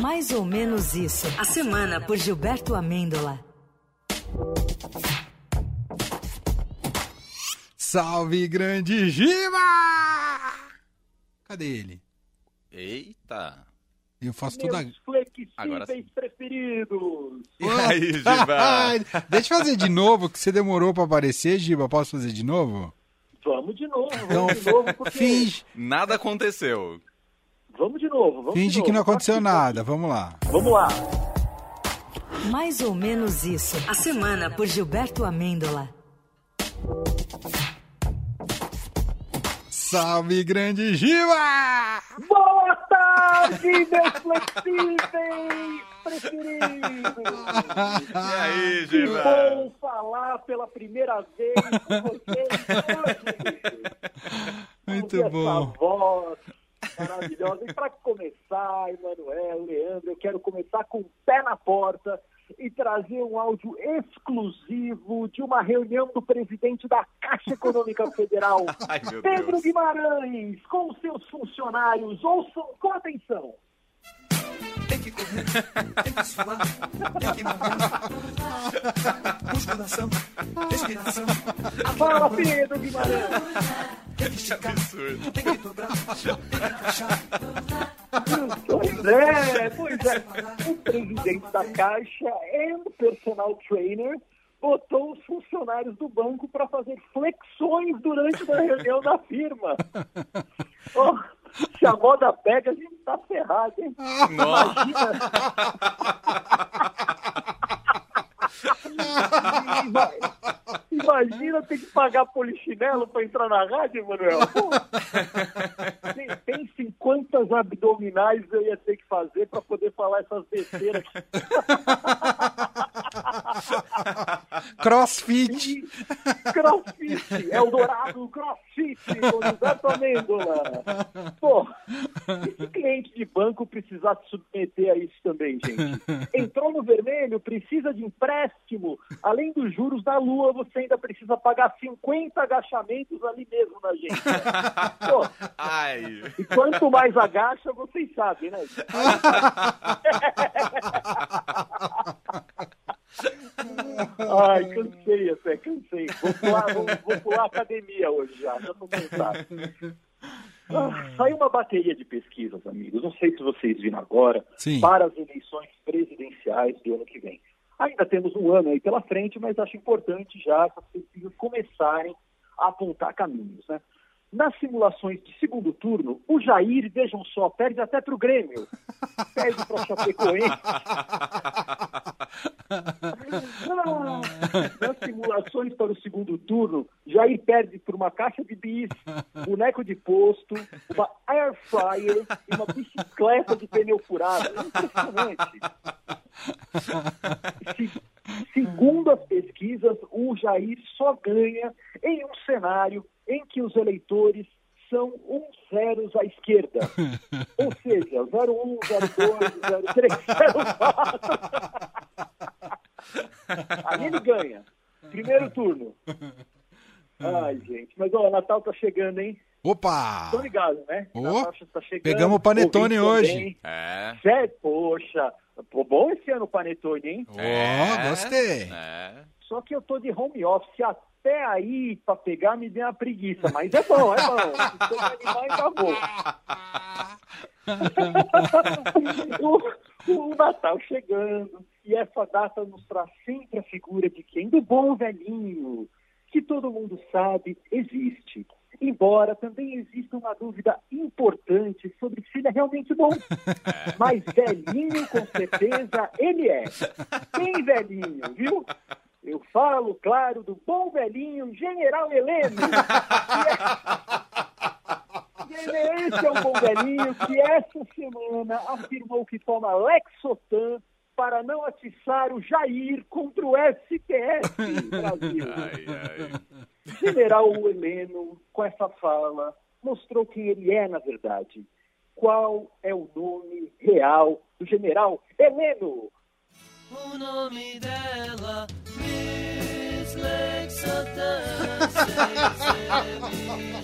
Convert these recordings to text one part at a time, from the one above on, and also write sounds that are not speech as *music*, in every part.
Mais ou menos isso. A semana por Gilberto Amêndola. Salve, grande Giba! Cadê ele? Eita! Eu faço toda. Meus flexíveis Agora sim. preferidos. E *laughs* aí, *laughs* Giba? Deixa eu fazer de novo, que você demorou pra aparecer, Giba. Posso fazer de novo? Vamos de novo, Então, vamos de novo, porque... finge, Nada aconteceu. Vamos de novo, vamos de finge novo. que não aconteceu nada. Vamos lá. Vamos lá. Mais ou menos isso. A semana por Gilberto Amêndola. Salve, grande Giba! Boa tarde, meus flexíveis preferidos. *laughs* E aí, Que Giba? bom falar pela primeira vez com vocês hoje. *laughs* Muito bom. Essa voz maravilhosa. E para começar, Emanuel, Leandro, eu quero começar com o pé na porta e trazer um áudio exclusivo de uma reunião do presidente da Caixa Econômica Federal, *laughs* Ai, Pedro Deus. Guimarães, com seus funcionários. Ouçam com atenção. Tem que correr, tem que suar, tem que malhar. Musculação, respiração. Fala, Pedro Guimarães. Tem que Que esticar, absurdo. tem que dobrar, tem que encaixar. Pois é, pois é. O presidente da Caixa e o personal trainer botou os funcionários do banco para fazer flexões durante a reunião da firma. *laughs* Oh, *laughs* se a moda pega, a gente tá ferrado, hein? Nossa, Ima- Imagina ter que pagar polichinelo para entrar na rádio, Manuel. Pô, tem- em quantas abdominais eu ia ter que fazer para poder falar essas besteiras *laughs* Crossfit. Crossfit, Eldorado Crossfit, com Gilberto Amêndola. Pô, e se cliente de banco precisar se submeter a isso também, gente? Entrou no vermelho, precisa de empréstimo. Além dos juros da lua, você ainda precisa pagar 50 agachamentos ali mesmo na gente. Pô, ai. e quanto mais agacha, vocês sabem, né? *laughs* Ai, cansei até, cansei. Vou pular, vou, vou pular a academia hoje já, já tô cansado. Ah, saiu uma bateria de pesquisas, amigos. Não sei se vocês viram agora, Sim. para as eleições presidenciais do ano que vem. Ainda temos um ano aí pela frente, mas acho importante já essas pesquisas começarem a apontar caminhos, né? Nas simulações de segundo turno, o Jair, vejam só, perde até para o Grêmio. Perde para o Chapecoense. Nas simulações para o segundo turno, Jair perde por uma caixa de bis, boneco de posto, uma air fryer e uma bicicleta de pneu furado. É impressionante. Se- segundo as pesquisas, o Jair só ganha em um cenário em que os eleitores são uns zeros à esquerda. Ou seja, 01, 02, 03, 04. Aí ele ganha. Primeiro turno. Ai, gente. Mas, ó, o Natal tá chegando, hein? Opa! Tô ligado, né? Natal tá chegando. pegamos o panetone hoje. também. É. Sério? Poxa. Pô, bom esse ano o panetone, hein? Ó, É. gostei. É. Só que eu tô de home office até aí pra pegar me deu uma preguiça, mas é bom, é bom. *laughs* Se animar, vou. O, o Natal chegando, e essa data nos traz sempre a figura de quem? Do bom velhinho, que todo mundo sabe existe. Embora também exista uma dúvida importante sobre se ele é realmente bom. *laughs* Mas velhinho, com certeza, ele é. Bem velhinho, viu? Eu falo, claro, do bom velhinho General Heleno. Esse é um bom velhinho que essa semana afirmou que toma Lexotan para não atiçar o Jair contra o STF Brasil. *laughs* Ai, ai. General Heleno, com essa fala, mostrou quem ele é, na verdade. Qual é o nome real do general Heleno? O nome dela, Miss *laughs*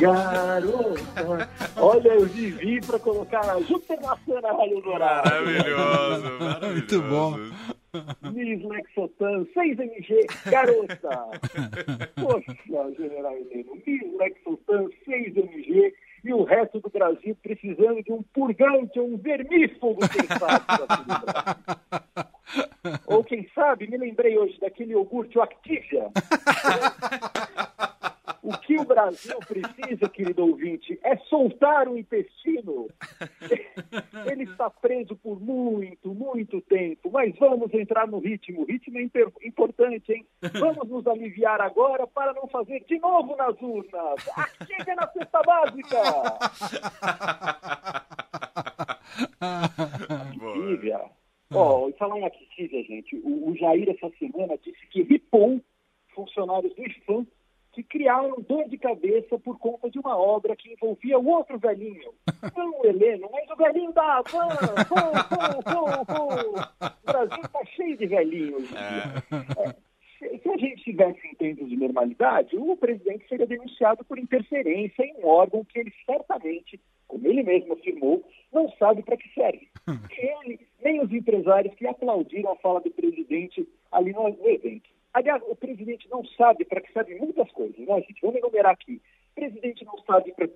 Garota, olha, eu vivi pra colocar na Júpiter Nacional no horário. Maravilhoso, maravilhoso. Muito bom. Miss Lexotan, 6mg, garota. Poxa, General Heleno, Miss Lexotan, 6mg e o resto do Brasil precisando de um purgante um vermífugo, quem sabe. Ou quem sabe, me lembrei hoje daquele iogurte, o Activia. *laughs* O que o Brasil precisa, querido ouvinte, é soltar o intestino. *laughs* Ele está preso por muito, muito tempo, mas vamos entrar no ritmo. O ritmo é importante, hein? Vamos nos aliviar agora para não fazer de novo nas urnas. Aqui é na cesta básica. *laughs* Boa. Activia. Ó, e falar em gente, o, o Jair essa semana disse que ripou funcionários do IFAM que criaram dor de cabeça por conta de uma obra que envolvia o outro velhinho. *laughs* Não o Heleno, mas o velhinho da vão. O Brasil está cheio de velhinhos. dia. É, se, a gente tivesse em tempos de normalidade, o presidente seria denunciado por interferência em um órgão que ele certamente, como ele mesmo afirmou, não sabe para que serve. Nem *laughs* ele, nem os empresários que aplaudiram a fala do presidente ali no evento. Aliás, o presidente não sabe para que servem muitas coisas, né, gente? Vamos enumerar aqui. O presidente não sabe para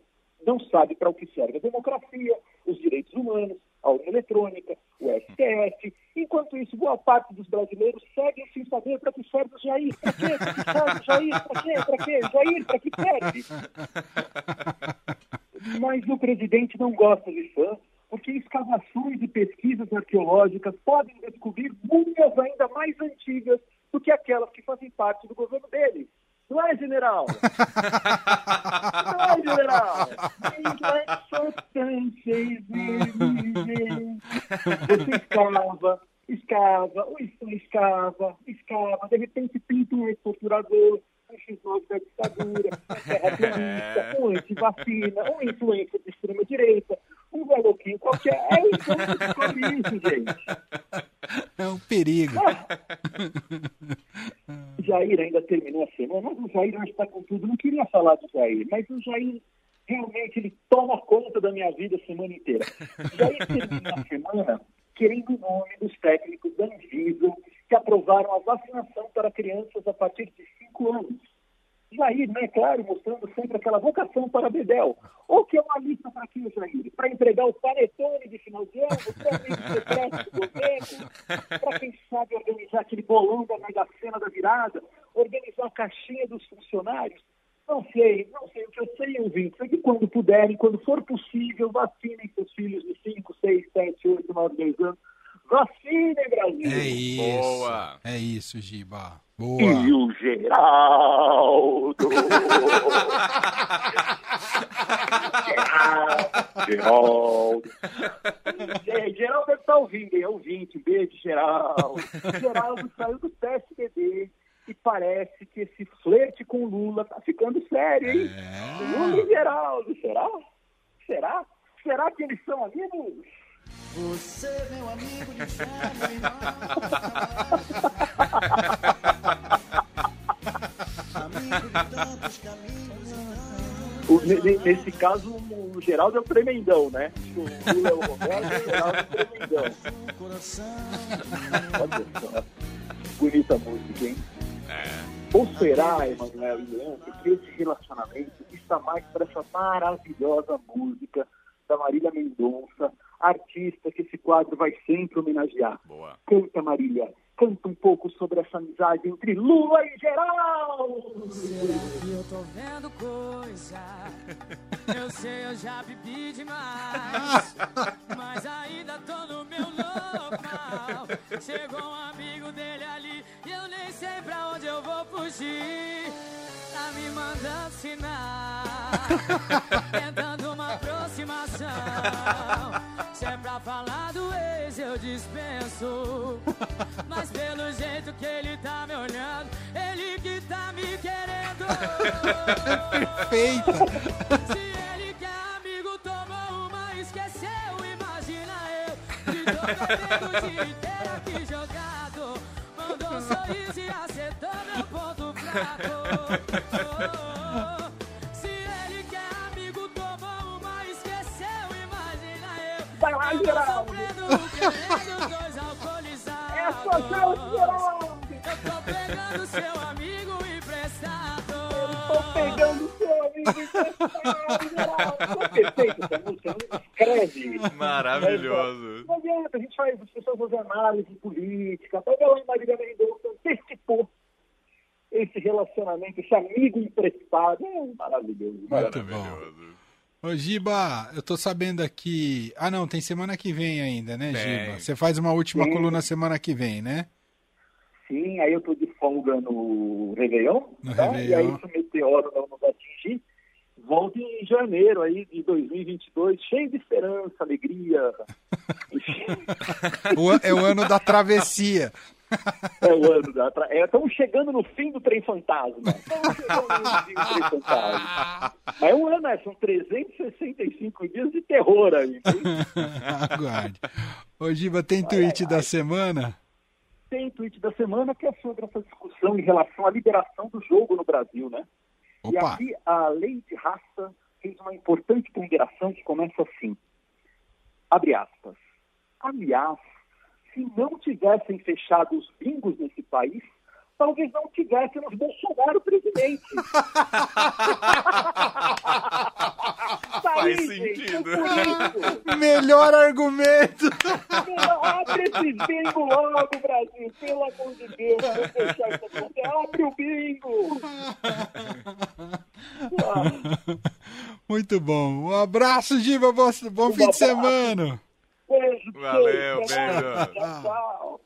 não sabe para o que serve a democracia, os direitos humanos, a urna eletrônica, o STF. Enquanto isso, boa parte dos brasileiros seguem sem saber para que serve o Jair. Para quê? Para que serve o Jair? Para quê? Para quê? Jair, para que serve? Mas o presidente não gosta de fã, porque escavações e pesquisas arqueológicas podem descobrir múmias ainda mais antigas do que aquelas que fazem parte do governo dele. Não é, general? *laughs* Não é, general? Você escava, escava, escava, escava, de repente pinta um ex-torturador, um X9 da ditadura, um terraplanista, *laughs* um anti-vacina, um influência de extrema-direita, um veloquinho qualquer. É isso que isso, gente. É um perigo. Jair ainda terminou a semana, mas o Jair hoje está com tudo. Não queria falar do Jair, mas o Jair realmente ele toma conta da minha vida a semana inteira. Jair *laughs* termina a semana querendo o nome dos técnicos da Anvisa que aprovaram a vacinação para crianças a partir de 5 anos. Jair, né, claro, mostrando sempre aquela vocação para Bedel. Ou que é uma lista para quê, Jair? Para entregar o panetone de final de ano, o secreto do governo, para quem aquele bolão da Mega Sena da virada, organizar a caixinha dos funcionários. Não sei, não sei. O que eu sei, ouvintes, é que quando puderem, quando for possível, vacinem seus filhos de 5, 6, 7, 8, 9, 10 anos. Vacinem, Brasil! É isso. Boa. É isso, Giba. E Boa. o Geraldo! *laughs* Geraldo! Ge- Geraldo deve estar ouvindo, hein? Ouvinte, beijo, Geraldo. Geraldo saiu do PSDB e parece que esse flerte com Lula tá ficando sério, hein? É. Lula e Geraldo, será? Será? Será que eles são amigos? Você, meu amigo de fé, meu irmão. Amigo de tantos caminhos O- nesse caso, o Geraldo é o tremendão, né? O Lula é o Roberto e o Geraldo é o tremendão. Olha só. Bonita música, hein? Ou será, Emanuel e Leandro, que esse relacionamento está mais para essa maravilhosa música da Marília Mendonça, artista que esse quadro vai sempre homenagear. Boa. Canta, Marília, canta um pouco sobre essa amizade entre Lula e Geraldo! E eu tô vendo coisa. Eu sei, eu já bebi demais. Mas ainda tô no meu normal. Chegou um amigo dele ali. E eu nem sei pra onde eu vou fugir. Tá me mandando sinal. *laughs* Tentando uma aproximação. Se é pra falar do ex, eu dispenso. Mas pelo jeito que ele tá me olhando, ele que tá me querendo. Feita. Se ele que é amigo tomou uma, esqueceu, imagina eu. Que tô bebendo o dia inteiro aqui jogado. Mandou um sorriso Vai lá, Geraldo. É seu Geraldo. Eu tô pegando seu amigo emprestado. Tô pegando seu amigo emprestado, Geraldo. Perfeito essa escreve. Maravilhoso. Não adianta, a gente faz, as pessoas fazem análise política, pega lá em Marília Mendonça, antecipou esse relacionamento, esse amigo emprestado. É maravilhoso. Muito bom. Maravilhoso. Ô, Giba, eu tô sabendo aqui. Ah, não, tem semana que vem ainda, né, Tem. Giba? Você faz uma última Sim. coluna semana que vem, né? Sim, aí eu tô de folga no Réveillon, No tá? Réveillon. e aí se o meteoro não nos atingir, volto em janeiro aí de 2022, cheio de esperança, alegria. *laughs* *laughs* É o ano da travessia. *laughs* é o ano da... tra- é, Estamos chegando no fim do trem fantasma. Estamos chegando no fim do trem fantasma. Mas é um ano, né? São 365 dias de terror aí. *laughs* Aguarde. Ô, Giba, tem tweet da semana? Tem tweet da semana que é sobre essa discussão em relação à liberação do jogo no Brasil, né? E Opa, aqui a lei de raça fez uma importante ponderação que começa assim. Abre aspas. Aliás, se não tivessem fechado os bingos nesse país, talvez não tivéssemos Bolsonaro presidente. *laughs* Tá Faz aí, gente, sentido. é por isso. melhor argumento. Abre esse bingo logo, Brasil, pelo amor de Deus. Vamos fechar essa conta. Abre o bingo. Muito bom. Um abraço, Giba. Bom, bom fim de abraço. semana. Valeu, beijo. beijo. Tchau, tchau.